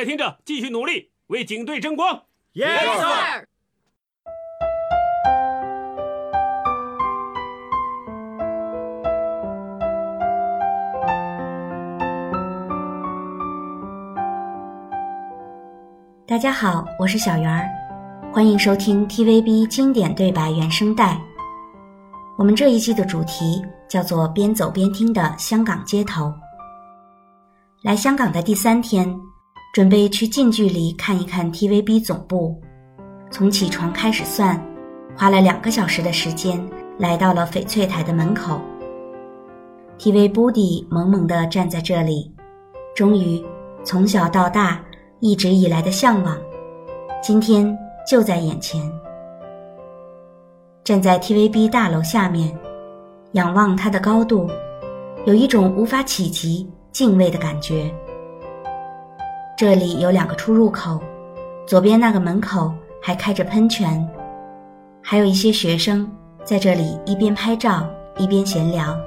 家听着，继续努力，为警队争光。Yes sir。大家好，我是小圆儿，欢迎收听 TVB 经典对白原声带。我们这一季的主题叫做“边走边听的香港街头”。来香港的第三天，准备去近距离看一看 TVB 总部。从起床开始算，花了两个小时的时间，来到了翡翠台的门口。TV Body 萌萌地站在这里，终于从小到大。一直以来的向往，今天就在眼前。站在 TVB 大楼下面，仰望它的高度，有一种无法企及敬畏的感觉。这里有两个出入口，左边那个门口还开着喷泉，还有一些学生在这里一边拍照一边闲聊。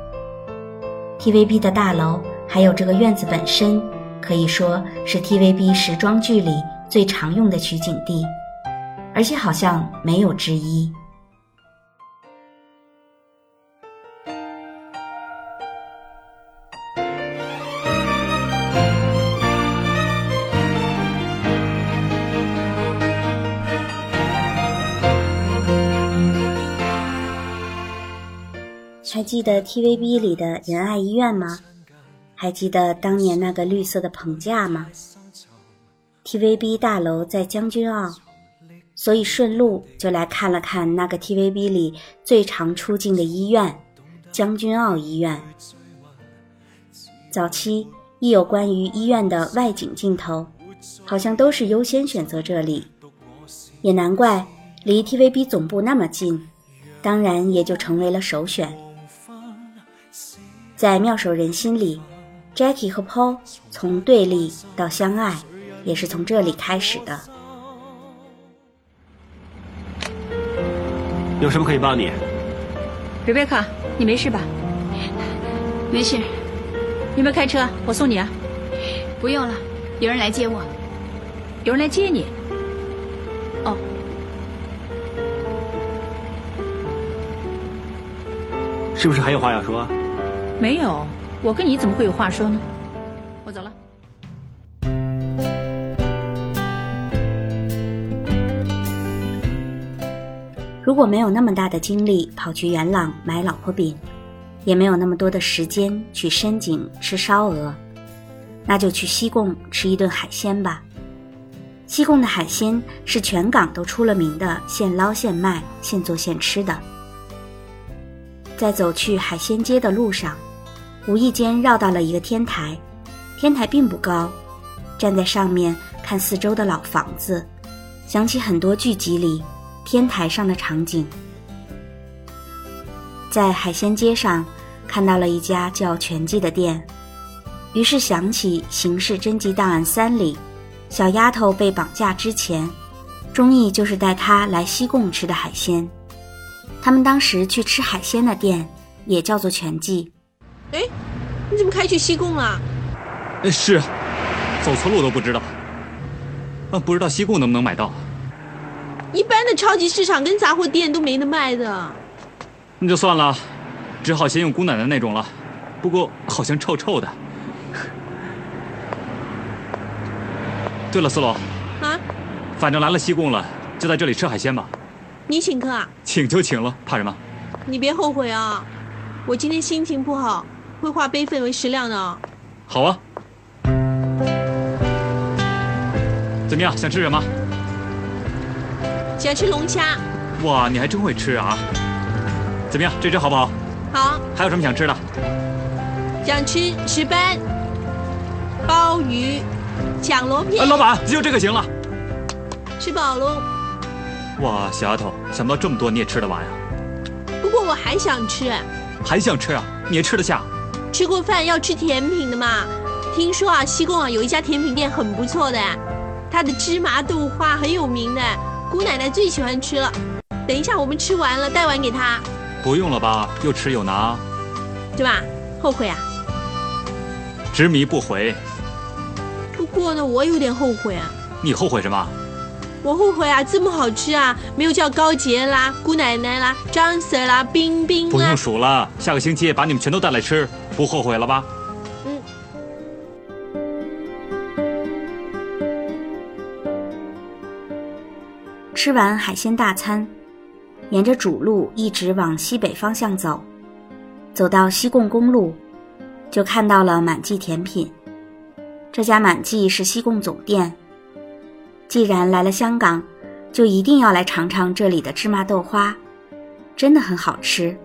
TVB 的大楼还有这个院子本身。可以说是 TVB 时装剧里最常用的取景地，而且好像没有之一。还记得 TVB 里的仁爱医院吗？还记得当年那个绿色的棚架吗？TVB 大楼在将军澳，所以顺路就来看了看那个 TVB 里最常出镜的医院——将军澳医院。早期一有关于医院的外景镜头，好像都是优先选择这里，也难怪离 TVB 总部那么近，当然也就成为了首选。在妙手仁心里。Jackie 和 Paul 从对立到相爱，也是从这里开始的。有什么可以帮你？Rebecca，你没事吧？没事。有没有开车？我送你啊。不用了，有人来接我。有人来接你？哦。是不是还有话要说？没有。我跟你怎么会有话说呢？我走了。如果没有那么大的精力跑去元朗买老婆饼，也没有那么多的时间去深井吃烧鹅，那就去西贡吃一顿海鲜吧。西贡的海鲜是全港都出了名的现捞现卖、现做现吃的。在走去海鲜街的路上。无意间绕到了一个天台，天台并不高，站在上面看四周的老房子，想起很多剧集里天台上的场景。在海鲜街上看到了一家叫全记的店，于是想起《刑事侦缉档案三》里小丫头被绑架之前，钟意就是带她来西贡吃的海鲜。他们当时去吃海鲜的店也叫做全记。哎，你怎么开去西贡了？是，走错路都不知道。啊，不知道西贡能不能买到？一般的超级市场跟杂货店都没得卖的。那就算了，只好先用姑奶奶那种了。不过好像臭臭的。对了，思龙，啊，反正来了西贡了，就在这里吃海鲜吧。你请客啊？请就请了，怕什么？你别后悔啊！我今天心情不好，会化悲愤为食量呢。好啊。怎么样，想吃什么？想吃龙虾。哇，你还真会吃啊！怎么样，这只好不好？好。还有什么想吃的？想吃石斑、鲍鱼、抢螺片。老板，就这个行了。吃饱喽。哇，小丫头，想不到这么多你也吃得完呀！不过我还想吃。还想吃啊？你也吃得下？吃过饭要吃甜品的嘛。听说啊，西贡啊有一家甜品店很不错的，它的芝麻豆花很有名的，姑奶奶最喜欢吃了。等一下我们吃完了带碗给她。不用了吧？又吃又拿，对吧？后悔啊？执迷不悔。不过呢，我有点后悔啊。你后悔什么？我后悔啊，这么好吃啊，没有叫高杰啦、姑奶奶啦、张 Sir 啦、冰冰啦。不用数了，下个星期把你们全都带来吃，不后悔了吧？嗯。吃完海鲜大餐，沿着主路一直往西北方向走，走到西贡公路，就看到了满记甜品。这家满记是西贡总店。既然来了香港，就一定要来尝尝这里的芝麻豆花，真的很好吃，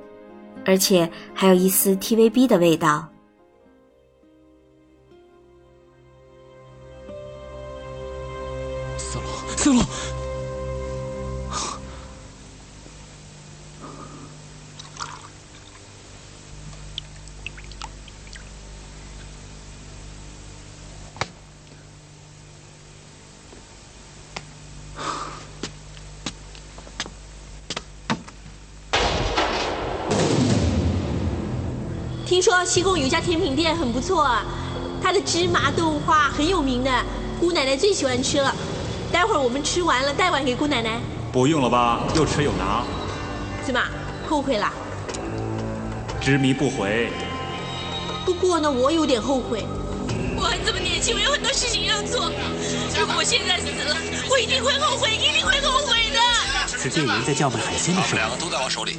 而且还有一丝 TVB 的味道。思龙，思龙。听说西贡有一家甜品店很不错啊，它的芝麻豆花很有名的，姑奶奶最喜欢吃了。待会儿我们吃完了带碗给姑奶奶。不用了吧？又吃又拿。怎么后悔了？执迷不悔。不过呢，我有点后悔。我还这么年轻，我有很多事情要做。如果我现在死了，我一定会后悔，一定会后悔的。是店员在叫卖海鲜的事。两个都在我手里。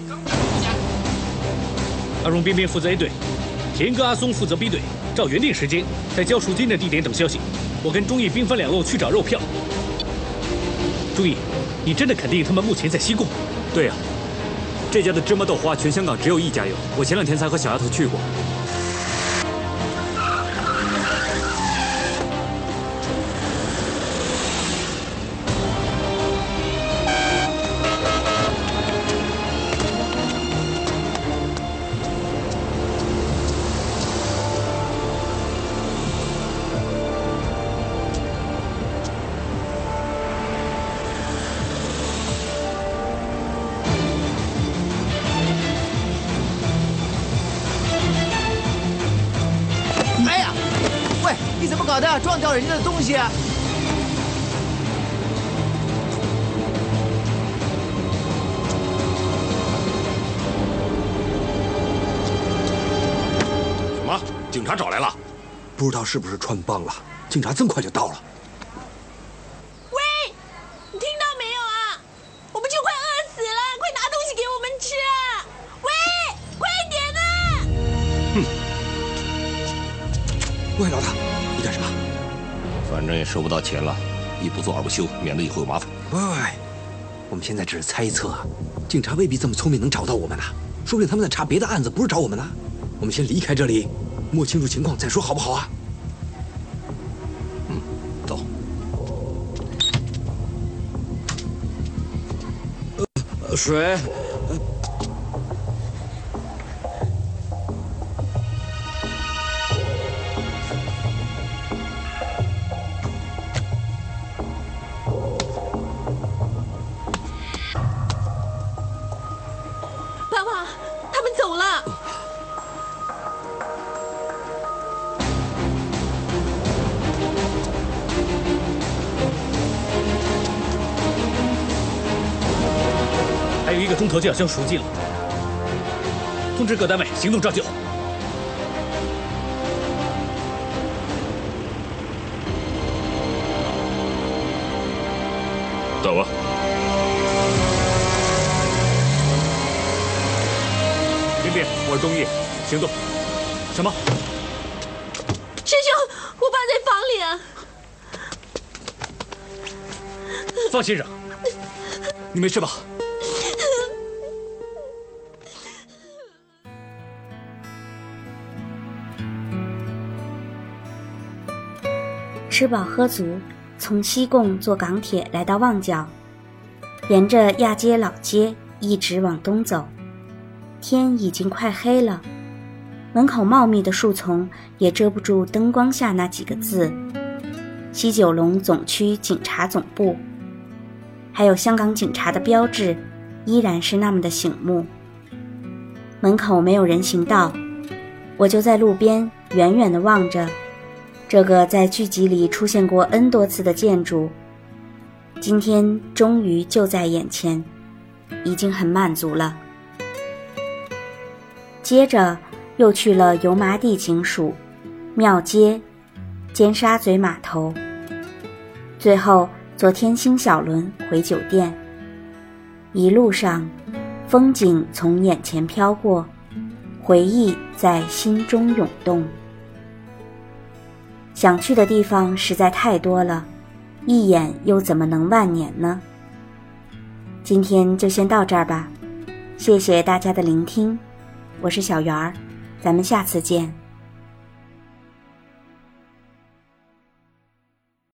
荣、边边负责 A 队，田哥、阿松负责 B 队，照原定时间在交赎金的地点等消息。我跟钟义兵分两路去找肉票。钟义，你真的肯定他们目前在西贡？对呀，这家的芝麻豆花全香港只有一家有，我前两天才和小丫头去过。搞的，撞掉人家的东西！什么？警察找来了？不知道是不是穿帮了？警察这么快就到了。喂，你听到没有啊？我们就快饿死了，快拿东西给我们吃！喂，快点呢！哼！喂，老大。反正也收不到钱了，一不做二不休，免得以后有麻烦。喂，我们现在只是猜测，警察未必这么聪明能找到我们呢，说不定他们在查别的案子，不是找我们呢。我们先离开这里，摸清楚情况再说，好不好啊？嗯，走。水。头就要交赎金了，通知各单位行动照旧。走啊！林斌，我是钟义，行动。什么？师兄，我爸在房里啊！方先生，你没事吧？吃饱喝足，从西贡坐港铁来到旺角，沿着亚街老街一直往东走。天已经快黑了，门口茂密的树丛也遮不住灯光下那几个字：“西九龙总区警察总部。”还有香港警察的标志，依然是那么的醒目。门口没有人行道，我就在路边远远地望着。这个在剧集里出现过 N 多次的建筑，今天终于就在眼前，已经很满足了。接着又去了油麻地警署、庙街、尖沙咀码头，最后坐天星小轮回酒店。一路上，风景从眼前飘过，回忆在心中涌动。想去的地方实在太多了，一眼又怎么能万年呢？今天就先到这儿吧，谢谢大家的聆听，我是小圆儿，咱们下次见。